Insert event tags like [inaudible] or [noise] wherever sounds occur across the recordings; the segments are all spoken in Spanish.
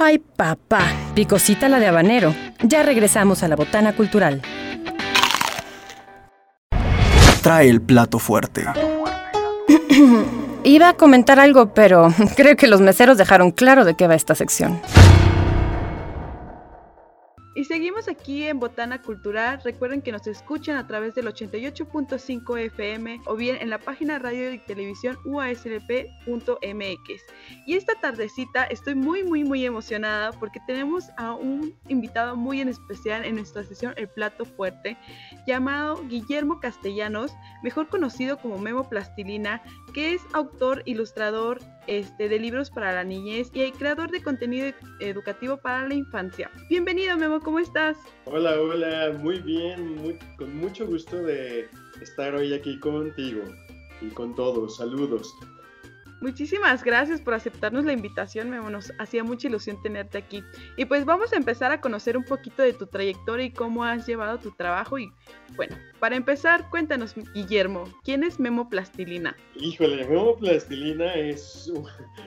Ay, papá, picosita la de habanero. Ya regresamos a la botana cultural. Trae el plato fuerte. [clears throat] Iba a comentar algo, pero [laughs] creo que los meseros dejaron claro de qué va esta sección. Y seguimos aquí en Botana Cultural. Recuerden que nos escuchan a través del 88.5 FM o bien en la página radio y televisión uaslp.mx. Y esta tardecita estoy muy, muy, muy emocionada porque tenemos a un invitado muy en especial en nuestra sesión El Plato Fuerte, llamado Guillermo Castellanos, mejor conocido como Memo Plastilina, que es autor, ilustrador este, de libros para la niñez y creador de contenido educativo para la infancia. Bienvenido, Memo, ¿cómo estás? Hola, hola, muy bien, con mucho gusto de estar hoy aquí contigo y con todos. Saludos. Muchísimas gracias por aceptarnos la invitación, Memo. Nos hacía mucha ilusión tenerte aquí. Y pues vamos a empezar a conocer un poquito de tu trayectoria y cómo has llevado tu trabajo. Y bueno, para empezar, cuéntanos, Guillermo, ¿quién es Memo Plastilina? Híjole, Memo Plastilina es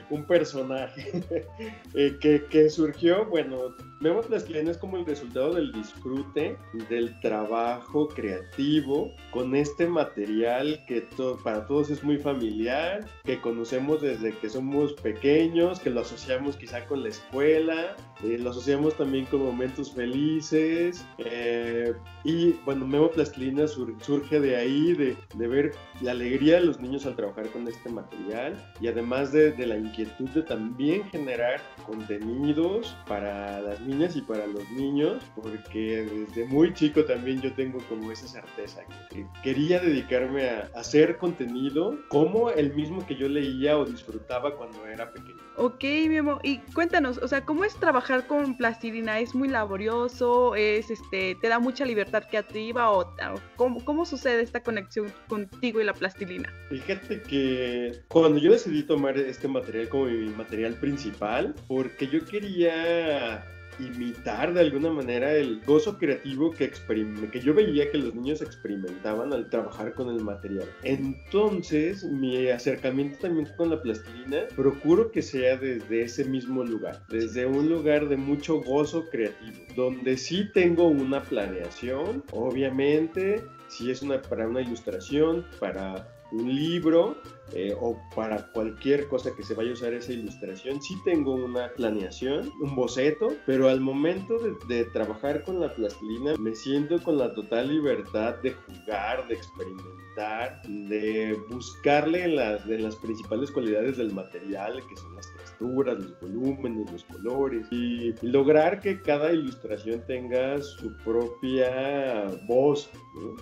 un, personaje [laughs] eh, que, que surgió, bueno, Memo Plastilina es como el resultado del disfrute, del trabajo creativo con este material que para todos es muy familiar, que conocemos desde que somos pequeños, que lo asociamos quizá con la escuela, eh, lo asociamos también con momentos felices. Eh, y bueno, Memo Plastilina surge de ahí, de, de, ver la alegría de los niños al trabajar con este material y además de, de la inquietud de también generar contenidos para las niñas y para los niños, porque desde muy chico también yo tengo como esa certeza que quería dedicarme a hacer contenido como el mismo que yo leía o disfrutaba cuando era pequeño. Ok, mi amor, y cuéntanos, o sea, ¿cómo es trabajar con plastilina? ¿Es muy laborioso? ¿Es este, te da mucha libertad creativa? ¿O cómo, cómo sucede esta conexión contigo y la plastilina? Fíjate que cuando yo decidí tomar este material como mi material principal, porque yo quería imitar de alguna manera el gozo creativo que, que yo veía que los niños experimentaban al trabajar con el material. Entonces, mi acercamiento también con la plastilina, procuro que sea desde ese mismo lugar, desde un lugar de mucho gozo creativo, donde sí tengo una planeación, obviamente, si es una, para una ilustración, para un libro, eh, o para cualquier cosa que se vaya a usar esa ilustración, sí tengo una planeación, un boceto, pero al momento de, trabajar con la plastilina me siento con la total libertad de jugar, de experimentar, de buscarle las, las principales cualidades del material, que son las texturas, los volúmenes, los colores, y lograr que cada ilustración tenga su propia voz.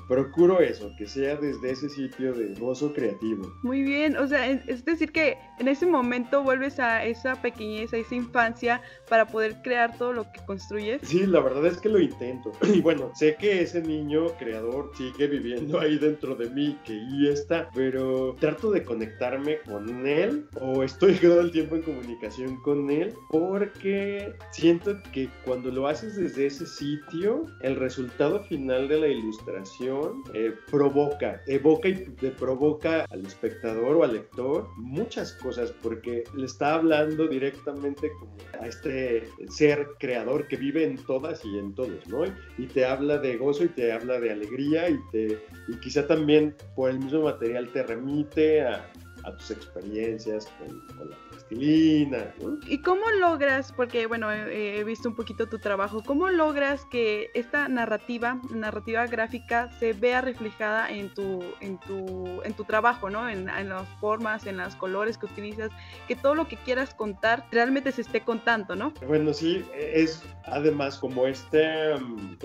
Procuro eso, que sea desde ese sitio de gozo creativo. Muy bien o sea, es decir que en ese momento vuelves a esa pequeñez, a esa infancia para poder crear todo lo que construyes. Sí, la verdad es que lo intento. [clears throat] Y bueno, sé que ese niño creador sigue viviendo ahí dentro de mí, que ahí está, pero trato de conectarme con él o estoy [laughs] todo el tiempo en comunicación con él porque siento que cuando lo haces desde ese sitio, el resultado final de la ilustración eh, provoca, evoca y te provoca al espectador o al lector muchas cosas porque le está hablando directamente como a este ser creador que vive en todas y en todos, ¿no? Y te habla de gozo y te habla de alegría y, te, y quizá también por el mismo material te remite a, a tus experiencias con, con la ¿Y cómo logras, porque bueno, he visto un poquito tu trabajo, cómo logras que esta narrativa, narrativa gráfica, se vea reflejada en tu, en tu, en tu trabajo, ¿no? En, en las formas, en los colores que utilizas, que todo lo que quieras contar realmente se esté contando, ¿no? Bueno, sí, es además como este,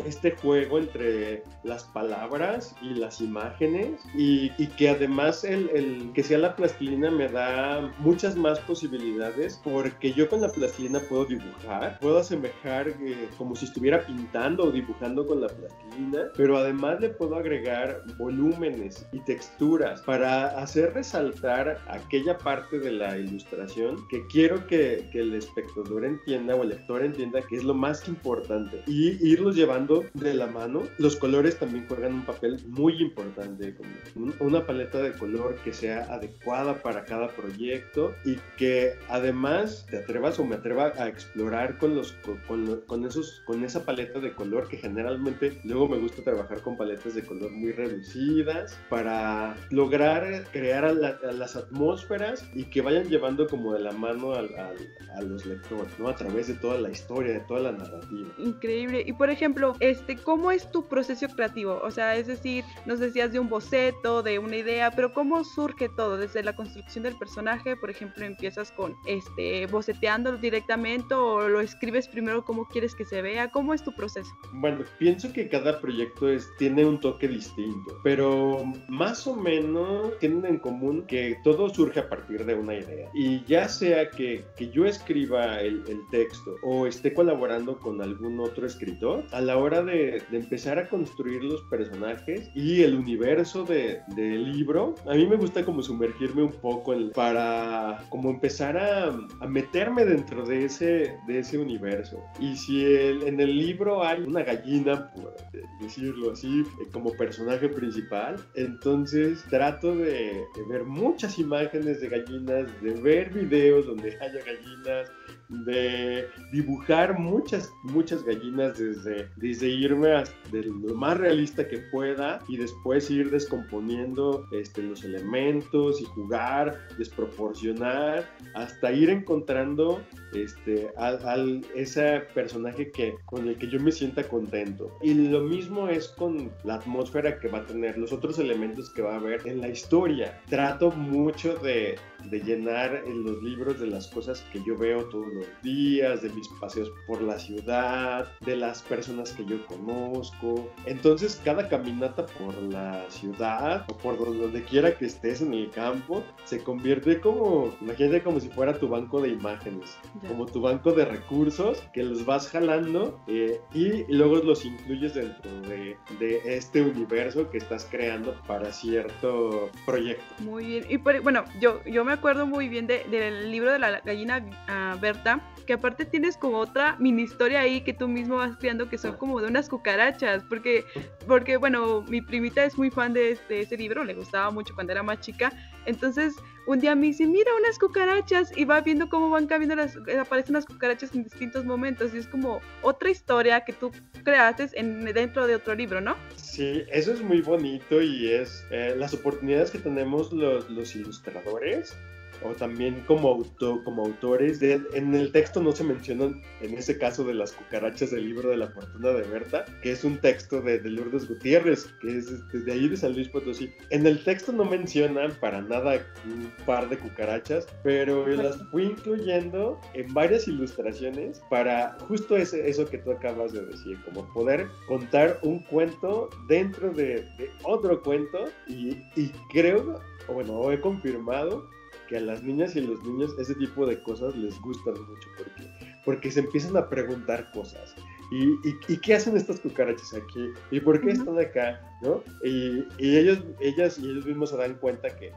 este juego entre las palabras y las imágenes y, y que además el, el que sea la plastilina me da muchas más posibilidades porque yo con la plastilina puedo dibujar, puedo asemejar eh, como si estuviera pintando o dibujando con la plastilina, pero además le puedo agregar volúmenes y texturas para hacer resaltar aquella parte de la ilustración que quiero que, que el espectador entienda o el lector entienda que es lo más importante y irlos llevando de la mano. Los colores también juegan un papel muy importante, como una paleta de color que sea adecuada adecuada para cada proyecto y que además te atrevas o me atreva a explorar con, los, con, con, esos, con esa paleta de color que generalmente luego me gusta trabajar con paletas de color muy reducidas para lograr crear a, las atmósferas y que vayan llevando como de la mano a, a, los lectores, ¿no? A través de toda la historia, de toda la narrativa. Increíble. Y por ejemplo, este, ¿cómo es tu proceso creativo? O sea, es decir, nos decías de un boceto, de una idea, pero ¿cómo surge todo? Desde la construcción del personaje, por ejemplo, empiezas con este boceteándolo directamente o lo escribes primero cómo quieres que se vea, ¿cómo es tu proceso? Bueno, pienso que cada proyecto es, tiene un toque distinto, pero más o menos tienen en común que todo surge a partir de una idea. Y ya sea que, que yo escriba el, el, texto o esté colaborando con algún otro escritor, a la hora de, de empezar a construir los personajes y el universo del de libro, a mí me gusta como sumergirme un poco para como empezar a, meterme dentro de ese, de ese universo. Y si el, en el libro hay una gallina, por decirlo así, eh, como personaje principal, entonces trato de ver muchas imágenes de gallinas, de ver videos donde haya gallinas, de dibujar muchas, muchas gallinas desde, desde irme a, de lo más realista que pueda y después ir descomponiendo este, los elementos y jugar, desproporcionar, hasta ir encontrando este, al, ese personaje que, con el que yo me sienta contento. Y lo mismo es con la atmósfera que va a tener, los otros elementos que va a haber en la historia. Trato mucho de, de llenar en los libros de las cosas que yo veo todos los días, de mis paseos por la ciudad, de las personas que yo conozco. Entonces cada caminata por la ciudad o por donde quiera que estés en el campo se convierte como, imagínate como si fuera tu banco de imágenes, como tu banco de recursos que los vas jalando eh, y luego los incluyes dentro de, de, este universo que estás creando para cierto proyecto. Muy bien. Y bueno, yo, yo me acuerdo muy bien de, del libro de la gallina uh, Berta, que aparte tienes como otra mini historia ahí que tú mismo vas creando que son como de unas cucarachas, porque, porque bueno, mi primita es muy fan de, de ese libro, le gustaba mucho cuando era más chica, entonces un día me dice, mira unas cucarachas y va viendo cómo van cambiando las, aparecen las cucarachas en distintos momentos y es como otra historia que tú creaste en, dentro de otro libro, ¿no? Sí, eso es muy bonito y es eh, las oportunidades que tenemos los, los ilustradores o también como, auto, como autores. De, en el texto no se mencionan, en ese caso de las cucarachas del libro de la fortuna de Berta, que es un texto de, de Lourdes Gutiérrez, que es desde este, ahí de San Luis Potosí. En el texto no mencionan para nada un par de cucarachas, pero las fui incluyendo en varias ilustraciones para justo ese, eso que tú acabas de decir, como poder contar un cuento dentro de, de otro cuento y, y creo, o bueno, he confirmado que a las niñas y a los niños ese tipo de cosas les gustan mucho porque, porque se empiezan a preguntar cosas. ¿Y, y, y qué hacen estas cucarachas aquí? ¿Y por qué están acá? ¿no? Y, y, ellos, ellas y ellos mismos se dan cuenta que,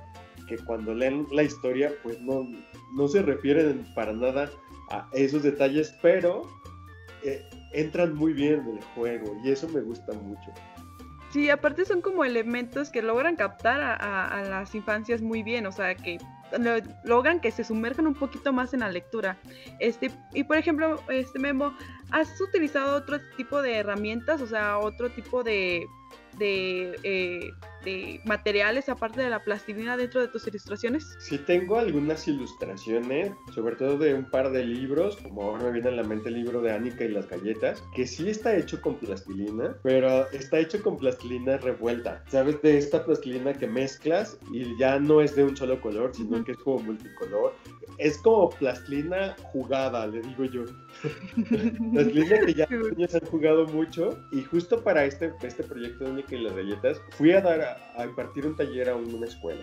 que cuando leen la historia, pues no, no se refieren para nada a esos detalles, pero eh, entran muy bien en el juego y eso me gusta mucho. Sí, aparte son como elementos que logran captar a, a, a, las infancias muy bien, o sea, que logran que se sumerjan un poquito más en la lectura. Este, y por ejemplo, este Memo, ¿has utilizado otro tipo de herramientas, o sea, otro tipo de, de, eh, de, materiales aparte de la plastilina dentro de tus ilustraciones? Sí, tengo algunas ilustraciones, sobre todo de un par de libros, como ahora me viene a la mente el libro de Annika y las galletas, que sí está hecho con plastilina, pero está hecho con plastilina revuelta. ¿Sabes? De esta plastilina que mezclas y ya no es de un solo color, sino uh -huh. que es como multicolor. Es como plastilina jugada, le digo yo. [laughs] plastilina que ya [laughs] los niños han jugado mucho y justo para este, este proyecto de Annika y las galletas fui a dar a, impartir un taller a una escuela.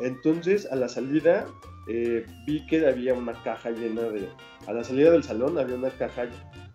Entonces, a la salida, eh, vi que había una caja llena de. A la salida del salón había una caja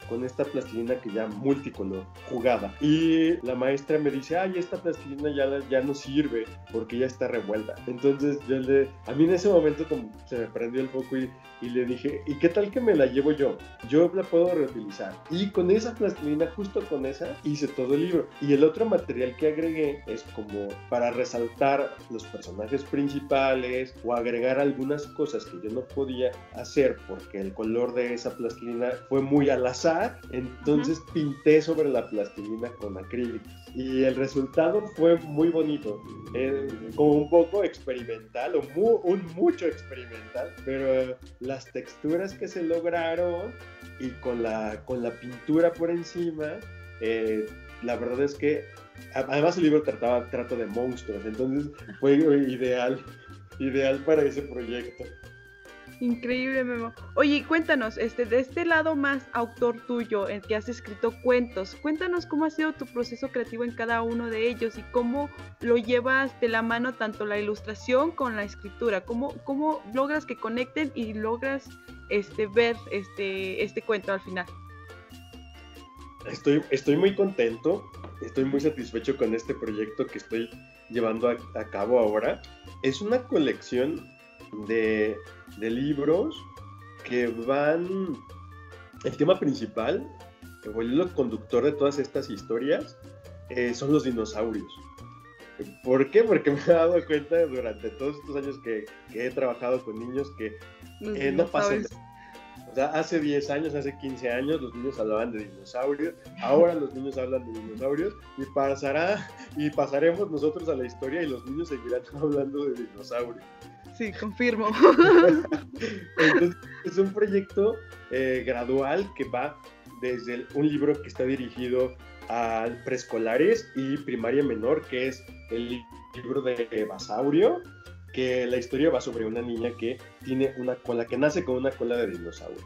con esta plastilina que ya multicolor, jugada. Y la maestra me dice, ay, esta plastilina ya, ya no sirve porque ya está revuelta. Entonces yo le, a mí en ese momento como se me prendió el foco y, y le dije, ¿y qué tal que me la llevo yo? Yo la puedo reutilizar. Y con esa plastilina, justo con esa, hice todo el libro. Y el otro material que agregué es como para resaltar los personajes principales o agregar algunas cosas que yo no podía hacer porque el color de esa plastilina fue muy al azar. Entonces pinté sobre la plastilina con acrílico. Y el resultado fue muy bonito. Eh, como un poco experimental o un mucho experimental, pero las texturas que se lograron y con la, con la pintura por encima, eh, la verdad es que además el libro trataba trato de monstruos, entonces fue ideal, ideal para ese proyecto. Increíble, Memo. Oye, cuéntanos, este, de este lado más autor tuyo, en que has escrito cuentos, cuéntanos cómo ha sido tu proceso creativo en cada uno de ellos y cómo lo llevas de la mano tanto la ilustración con la escritura, cómo, cómo logras que conecten y logras este, ver este, este cuento al final. Estoy, estoy muy contento, estoy muy satisfecho con este proyecto que estoy llevando a, a cabo ahora. Es una colección de, de libros que van... El tema principal, el hilo conductor de todas estas historias, eh, son los dinosaurios. ¿Por qué? Porque [laughs] me he dado cuenta durante todos estos años que, que he trabajado con niños que eh, no pasan. O sea, hace 10 años, hace 15 años, los niños hablaban de dinosaurios. Ahora los niños hablan de dinosaurios y pasará y pasaremos nosotros a la historia y los niños seguirán [laughs] hablando de dinosaurios. Sí, confirmo. [laughs] [laughs] Entonces, es un proyecto eh, gradual que va desde un libro que está dirigido a preescolares y primaria menor, que es el libro de Basaurio, que la historia va sobre una niña que tiene una cola, que nace con una cola de dinosaurio.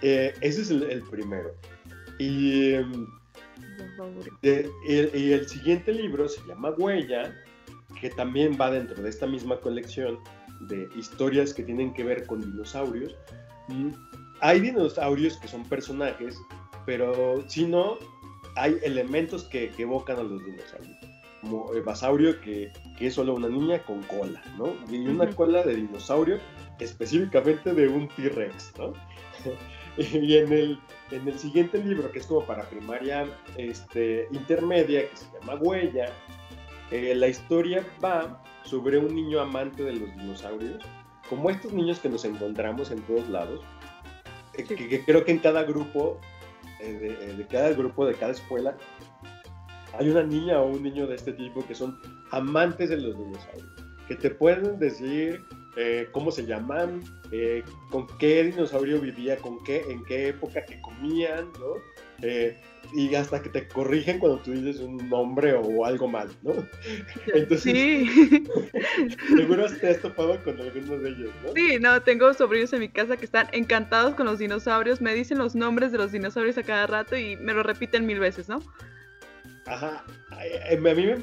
Eh, ese es el, primero. Y, y el siguiente libro se llama Huella, que también va dentro de esta misma colección de historias que tienen que ver con dinosaurios. Mm, hay dinosaurios que son personajes, pero si no, hay elementos que, evocan a los dinosaurios. Como el basaurio, que, que, es solo una niña con cola, ¿no? Y una cola de dinosaurio, específicamente de un T-Rex, ¿no? [laughs] y en el, en el siguiente libro, que es como para primaria este, intermedia, que se llama Huella, eh, la historia va sobre un niño amante de los dinosaurios, como estos niños que nos encontramos en todos lados, eh, que, creo que en cada grupo, eh, de, cada grupo, de cada escuela, hay una niña o un niño de este tipo que son amantes de los dinosaurios, que te pueden decir cómo se llaman, con qué dinosaurio vivía, con qué, en qué época que comían, ¿no? y hasta que te corrigen cuando tú dices un nombre o algo mal, ¿no? [laughs] Entonces, sí. [laughs] seguro te has topado con algunos de ellos, ¿no? Sí, no, tengo sobrinos en mi casa que están encantados con los dinosaurios, me dicen los nombres de los dinosaurios a cada rato y me lo repiten mil veces, ¿no? Ajá, a mí me,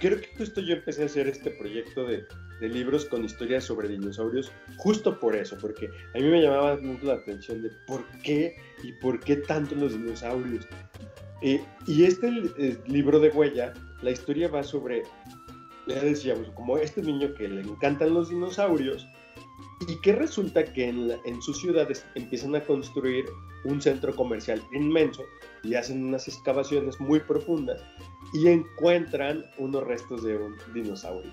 creo que justo yo empecé a hacer este proyecto de, de libros con historias sobre dinosaurios justo por eso, porque a mí me llamaba mucho la atención de por qué y por qué tanto los dinosaurios. Eh, y este eh, libro de huella, la historia va sobre, ya decíamos, como este niño que le encantan los dinosaurios y que resulta que en, en sus ciudades empiezan a construir un centro comercial inmenso y hacen unas excavaciones muy profundas y encuentran unos restos de un dinosaurio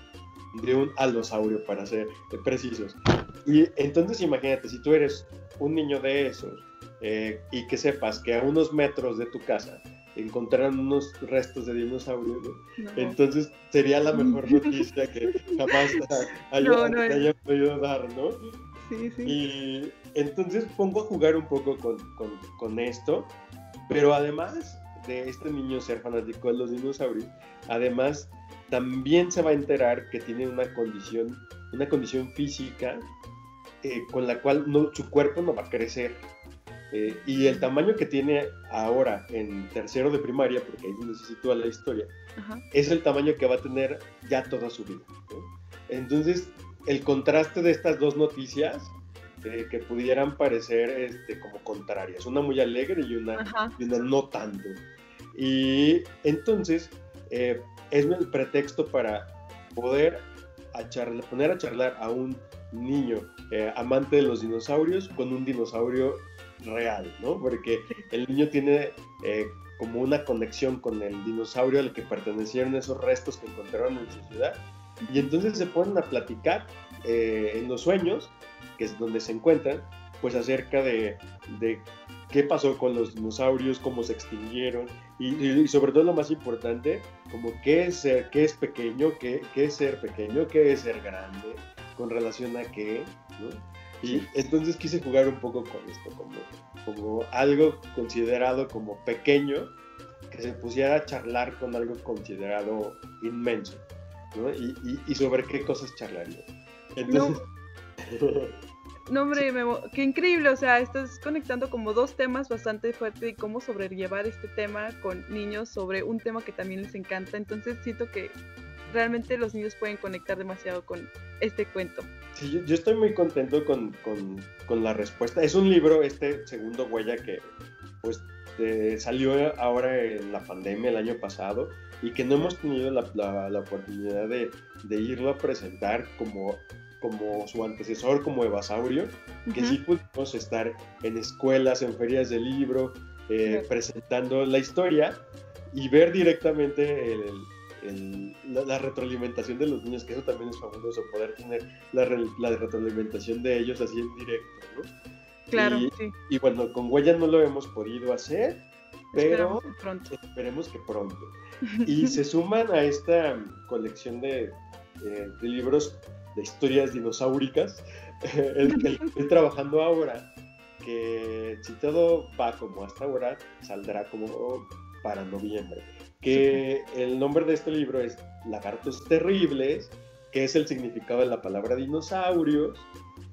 de un alosaurio, para ser precisos. Y entonces imagínate, si tú eres un niño de esos eh, y que sepas que a unos metros de tu casa encontraron unos restos de dinosaurio, entonces sería la mejor noticia que jamás [laughs] haya, podido dar, ¿no? Sí, sí. Y entonces pongo a jugar un poco con, con, con esto, pero además de este niño ser fanático de los dinosaurios, además también se va a enterar que tiene una condición, una condición física eh, con la cual no, su cuerpo no va a crecer. Eh, y el tamaño que tiene ahora en tercero de primaria, porque ahí sitúa la historia, es el tamaño que va a tener ya toda su vida. Entonces, el contraste de estas dos noticias eh, que pudieran parecer este, como contrarias, una muy alegre y una, y una no tanto. Y entonces eh, es el pretexto para poder poner a charlar a un niño eh, amante de los dinosaurios con un dinosaurio real, ¿no? Porque el niño tiene eh, como una conexión con el dinosaurio al que pertenecieron esos restos que encontraron en su ciudad. Y entonces se ponen a platicar en los sueños, que es donde se encuentran, pues acerca de, de qué pasó con los dinosaurios, cómo se extinguieron y, sobre todo lo más importante, como qué es ser, qué es pequeño, qué, qué, es ser pequeño, qué es ser grande, con relación a qué, ¿no? Y entonces quise jugar un poco con esto, como, como algo considerado como pequeño, que se pusiera a charlar con algo considerado inmenso, ¿no? Y, y, sobre qué cosas charlaría. Entonces... No, [laughs] hombre, qué increíble, o sea, estás conectando como dos temas bastante fuertes y cómo sobrellevar este tema con niños sobre un tema que también les encanta, entonces siento que realmente los niños pueden conectar demasiado con este cuento. Sí, yo, estoy muy contento con, con, con, la respuesta. Es un libro, este segundo huella, que pues eh, salió ahora en la pandemia el año pasado y que no hemos tenido la, la, la oportunidad de, de irlo a presentar como como su antecesor, como Evasaurio, que sí pudimos estar en escuelas, en ferias de libro, eh, presentando la historia y ver directamente la, retroalimentación de los niños, que eso también es fabuloso, poder tener la, retroalimentación de ellos así en directo, ¿no? Claro, y, sí. Y bueno, con Huella no lo hemos podido hacer, pero esperemos que pronto. Esperemos que pronto. [laughs] Y se suman a esta colección de, eh, de libros de historias dinosauricas, el, que estoy trabajando ahora, que si todo va como hasta ahora, saldrá como para noviembre. Que el nombre de este libro es Lagartos Terribles, que es el significado de la palabra dinosaurios,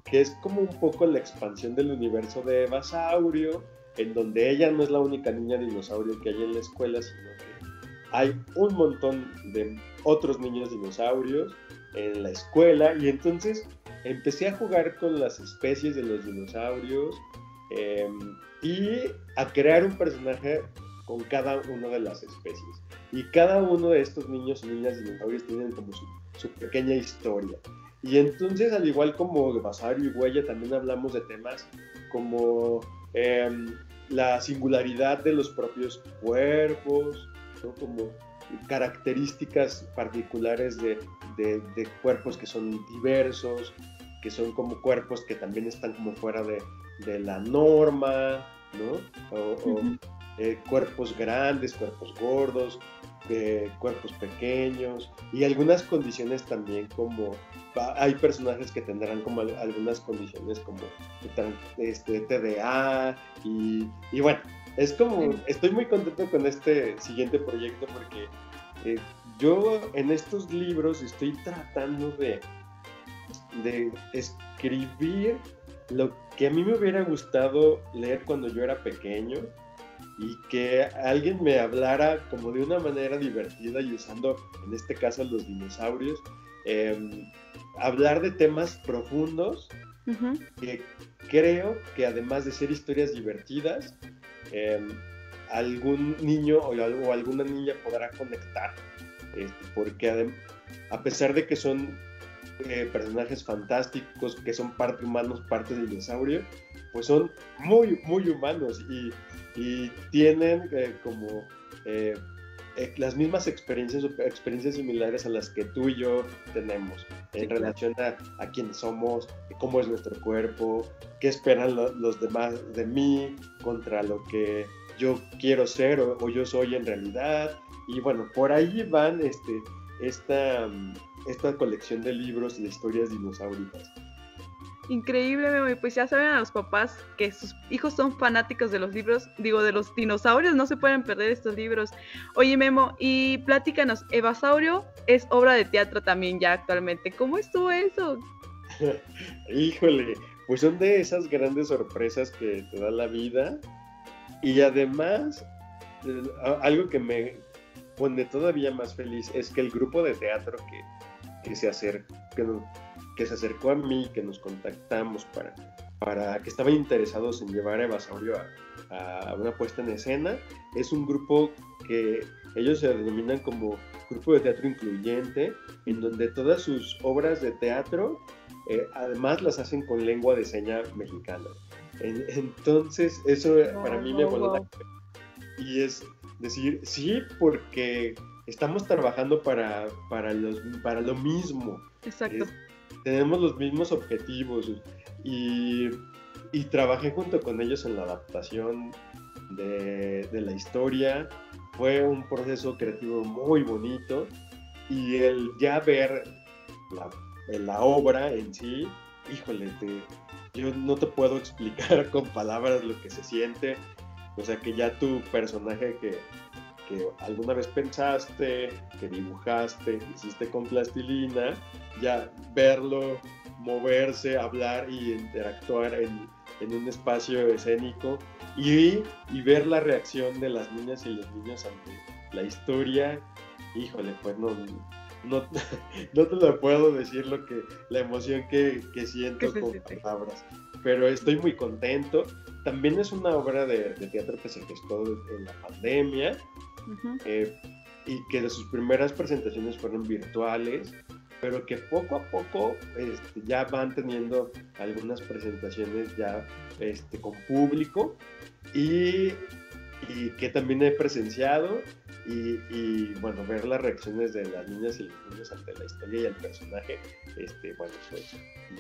que es como un poco la expansión del universo de Evasaurio, en donde ella no es la única niña dinosaurio que hay en la escuela, sino que hay un montón de otros niños dinosaurios en la escuela y entonces empecé a jugar con las especies de los dinosaurios em, y a crear un personaje con cada una de las especies. Y cada uno de estos niños y niñas dinosaurios tienen como su, pequeña historia. Y entonces, al igual como Basario y Huella, también hablamos de temas como em, la singularidad de los propios cuerpos, como características particulares de, de, cuerpos que son diversos, que son como cuerpos que también están como fuera de, de la norma, ¿no? O, eh, cuerpos grandes, cuerpos gordos, eh, cuerpos pequeños y algunas condiciones también como hay personajes que tendrán como algunas condiciones como este, TDA y, y bueno, es como, estoy muy contento con este siguiente proyecto porque eh, yo en estos libros estoy tratando de, de escribir lo que a mí me hubiera gustado leer cuando yo era pequeño y que alguien me hablara como de una manera divertida y usando en este caso los dinosaurios, em, hablar de temas profundos que creo que además de ser historias divertidas, Em, algún niño o, alguna niña podrá conectar, este, porque a pesar de que son eh, personajes fantásticos, que son parte humanos, parte dinosaurio, pues son muy, muy humanos y, tienen eh, como eh, las mismas experiencias experiencias similares a las que tú y yo tenemos en relación a, a quiénes somos, cómo es nuestro cuerpo, qué esperan los demás de mí contra lo que yo quiero ser o, yo soy en realidad. Y bueno, por ahí van este, esta, esta colección de libros de historias dinosaurias. Increíble, Memo. pues ya saben a los papás que sus hijos son fanáticos de los libros, digo, de los dinosaurios, no se pueden perder estos libros. Oye, Memo, y platícanos, Evasaurio es obra de teatro también ya actualmente. ¿Cómo estuvo eso? [laughs] Híjole, pues son de esas grandes sorpresas que te da la vida. Y además, algo que me pone todavía más feliz es que el grupo de teatro que, que se acerca, que, que se acercó a mí, que nos contactamos para para que estaban interesados en llevar a Evasaurio a, una puesta en escena. Es un grupo que ellos se denominan como grupo de teatro incluyente, en donde todas sus obras de teatro eh, además las hacen con lengua de seña mexicana. Entonces, eso para mí me voló la Y es decir, sí, porque estamos trabajando para, para, los, para lo mismo. Exacto. tenemos los mismos objetivos y, y, trabajé junto con ellos en la adaptación de, de la historia. Fue un proceso creativo muy bonito y el ya ver la obra en sí, híjole, yo no te puedo [laughs] explicar con palabras lo que se siente. O sea, que ya tu personaje que, que alguna vez pensaste, que dibujaste, hiciste con plastilina, ya verlo moverse, hablar y interactuar en, en un espacio escénico y, y, ver la reacción de las niñas y los niños ante la historia, híjole, pues no, no, no te lo puedo decir lo que, la emoción que, que siento con palabras, pero estoy muy contento. También es una obra de, teatro que se gestó en la pandemia eh, y que de sus primeras presentaciones fueron virtuales, pero que poco a poco este, ya van teniendo algunas presentaciones ya este, con público y, y que también he presenciado y, bueno, ver las reacciones de las niñas y los niños ante la historia y el personaje, este, bueno, pues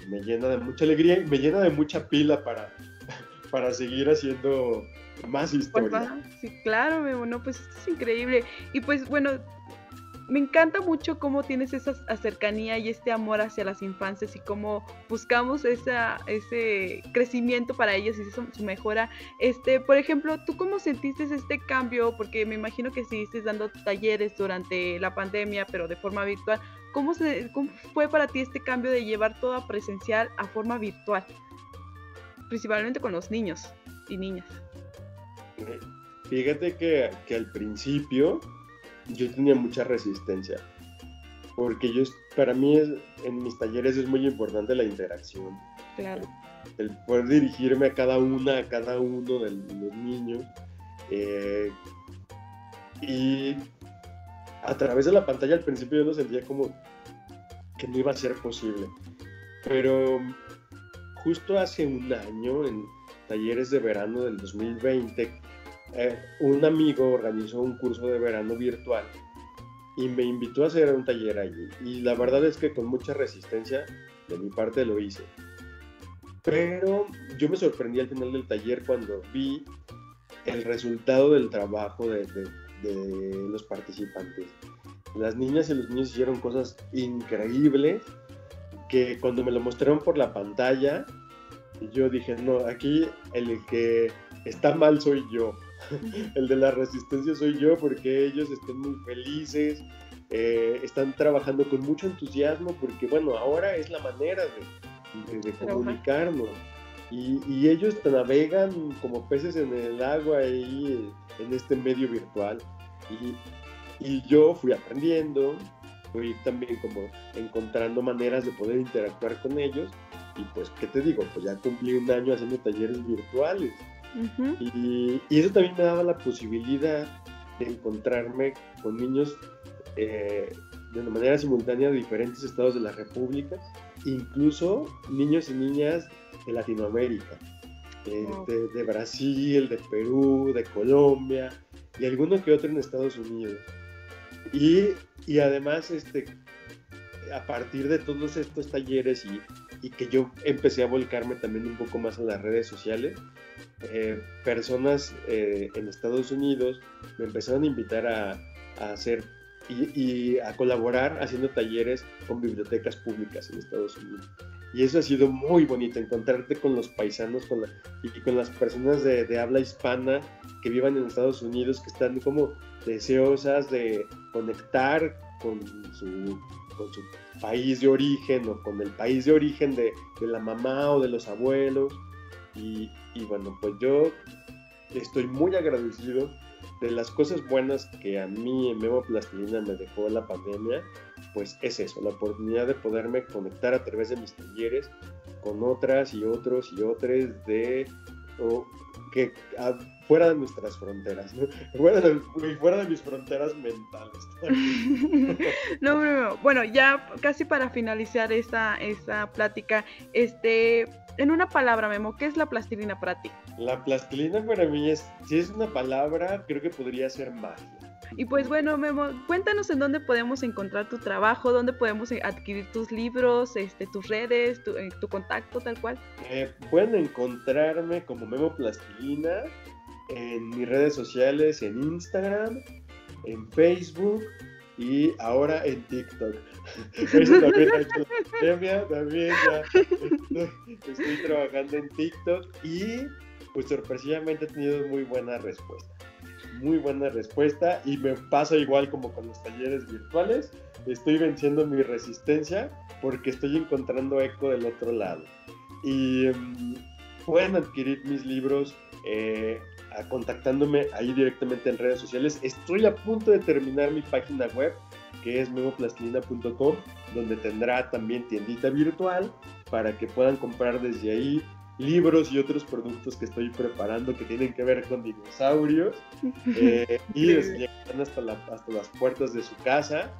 me llena de mucha alegría y me llena de mucha pila para, [laughs] para seguir haciendo más pues historia. sí, claro, bueno, pues esto es increíble. Y pues bueno, me encanta mucho cómo tienes esa cercanía y este amor hacia las infancias y cómo buscamos esa, ese crecimiento para ellas y su mejora. Este, por ejemplo, ¿tú cómo sentiste este cambio? Porque me imagino que seguiste dando talleres durante la pandemia, pero de forma virtual. ¿Cómo, se, ¿Cómo fue para ti este cambio de llevar todo presencial a forma virtual? Principalmente con los niños y niñas. Fíjate que, que al principio yo tenía mucha resistencia, porque yo, para mí en mis talleres es muy importante la interacción. Claro. El poder dirigirme a cada una, a cada uno de los niños. Eh, y a través de la pantalla al principio yo lo sentía como que no iba a ser posible. Pero justo hace un año, en talleres de verano del 2020, eh, un amigo organizó un curso de verano virtual y me invitó a hacer un taller allí. Y la verdad es que con mucha resistencia de mi parte lo hice. Pero yo me sorprendí al final del taller cuando vi el resultado del trabajo de, de los participantes. Las niñas y los niños hicieron cosas increíbles que cuando me lo mostraron por la pantalla, yo dije, no, aquí el que está mal soy yo. [laughs] el de la resistencia soy yo porque ellos están muy felices, eh, están trabajando con mucho entusiasmo porque bueno, ahora es la manera de, comunicarnos. Y, ellos navegan como peces en el agua ahí en este medio virtual. Y, y yo fui aprendiendo, fui también como encontrando maneras de poder interactuar con ellos. Y pues, ¿qué te digo? Pues ya cumplí un año haciendo talleres virtuales y, eso también me daba la posibilidad de encontrarme con niños eh, de una manera simultánea de diferentes estados de la República, incluso niños y niñas de Latinoamérica, eh, de, Brasil, de Perú, de Colombia y alguno que otro en Estados Unidos. Y, y además, este, a partir de todos estos talleres y, y que yo empecé a volcarme también un poco más a las redes sociales, eh, personas eh, en Estados Unidos me empezaron a invitar a, hacer y, a colaborar haciendo talleres con bibliotecas públicas en Estados Unidos. Y eso ha sido muy bonito, encontrarte con los paisanos con y con las personas de, habla hispana que vivan en Estados Unidos, que están como deseosas de conectar con su, con su país de origen o con el país de origen de, de la mamá o de los abuelos. Y, bueno, pues yo estoy muy agradecido de las cosas buenas que a mí en Memo Plastilina me dejó la pandemia, pues es eso, la oportunidad de poderme conectar a través de mis talleres con otras y otros y otros de que fuera de nuestras fronteras, ¿no? fuera, de, fuera de mis fronteras mentales. [laughs] no, no, bueno, ya casi para finalizar esta, esta plática, este, en una palabra, Memo, ¿qué es la plastilina para ti? La plastilina para mí es, si es una palabra, creo que podría ser magia. Y pues bueno, Memo, cuéntanos en dónde podemos encontrar tu trabajo, dónde podemos adquirir tus libros, este, tus redes, tu, eh, contacto, tal cual. Eh, pueden encontrarme como Memo Plastilina en mis redes sociales, en Instagram, en Facebook y ahora en TikTok. [laughs] También ya estoy, trabajando en TikTok y pues sorpresivamente he tenido muy buena respuesta. Muy buena respuesta y me pasa igual como con los talleres virtuales. Estoy venciendo mi resistencia porque estoy encontrando eco del otro lado. Y mm, pueden adquirir mis libros eh, contactándome ahí directamente en redes sociales. Estoy a punto de terminar mi página web, que es memoplastilina.com, donde tendrá también tiendita virtual para que puedan comprar desde ahí libros y otros productos que estoy preparando que tienen que ver con dinosaurios eh, [laughs] y llegan hasta, hasta las puertas de su casa.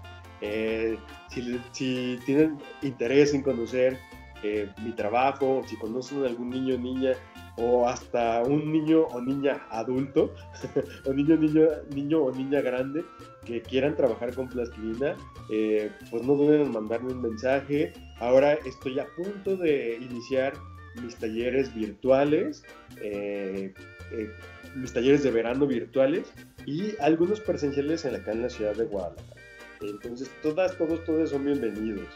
Eh, si, si, tienen interés en conocer eh, mi trabajo, si conocen a algún niño o niña o hasta un niño o niña adulto, [laughs] o niño, niño, niño o niña grande que quieran trabajar con plastilina, eh, pues no duden en mandarme un mensaje. Ahora estoy a punto de iniciar mis talleres virtuales, eh, eh, mis talleres de verano virtuales y algunos presenciales en acá en la ciudad de Guadalajara. Entonces, todas, todos, todos son bienvenidos.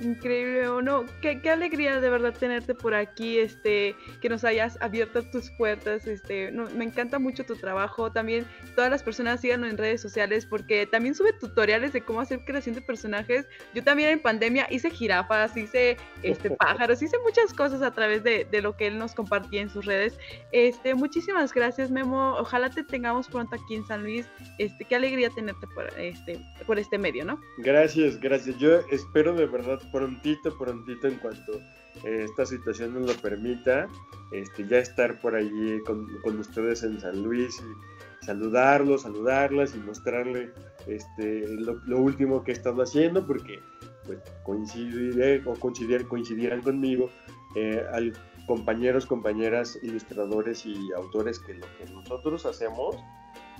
Increíble, ¿o no? Qué, qué, alegría de verdad tenerte por aquí, este, que nos hayas abierto tus puertas, este, no, me encanta mucho tu trabajo, también todas las personas síganlo en redes sociales porque también sube tutoriales de cómo hacer creación de personajes. Yo también en pandemia hice jirafas, hice este, [laughs] pájaros, hice muchas cosas a través de, de, lo que él nos compartía en sus redes. Este, muchísimas gracias, Memo, ojalá te tengamos pronto aquí en San Luis, este, qué alegría tenerte por este, por este medio, ¿no? Gracias, gracias, yo espero de verdad prontito, prontito, en cuanto eh, esta situación nos lo permita, este, ya estar por allí con, con, ustedes en San Luis y saludarlos, saludarlas y mostrarle este, lo, lo, último que he estado haciendo, porque pues, coincidiré o coincidir, coincidirán conmigo eh, al compañeros, compañeras, ilustradores y autores que lo que nosotros hacemos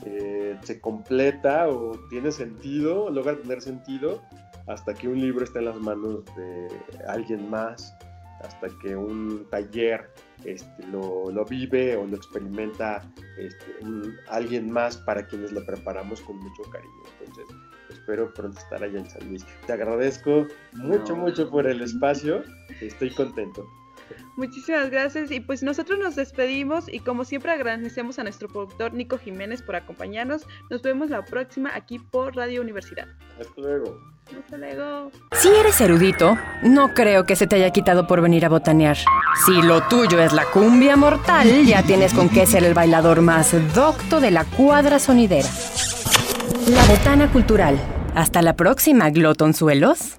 eh, se completa o tiene sentido, logra tener sentido hasta que un libro está en las manos de alguien más, hasta que un taller este, lo, lo, vive o lo experimenta este, alguien más para quienes lo preparamos con mucho cariño. Entonces, espero pronto estar allá en San Luis. Te agradezco mucho, mucho por el espacio. Estoy contento. Muchísimas gracias y pues nosotros nos despedimos y como siempre agradecemos a nuestro productor Nico Jiménez por acompañarnos. Nos vemos la próxima aquí por Radio Universidad. Hasta luego. Hasta luego. Si eres erudito, no creo que se te haya quitado por venir a botanear. Si lo tuyo es la cumbia mortal, ya tienes con qué ser el bailador más docto de la cuadra sonidera. La Botana Cultural. Hasta la próxima, glotonzuelos.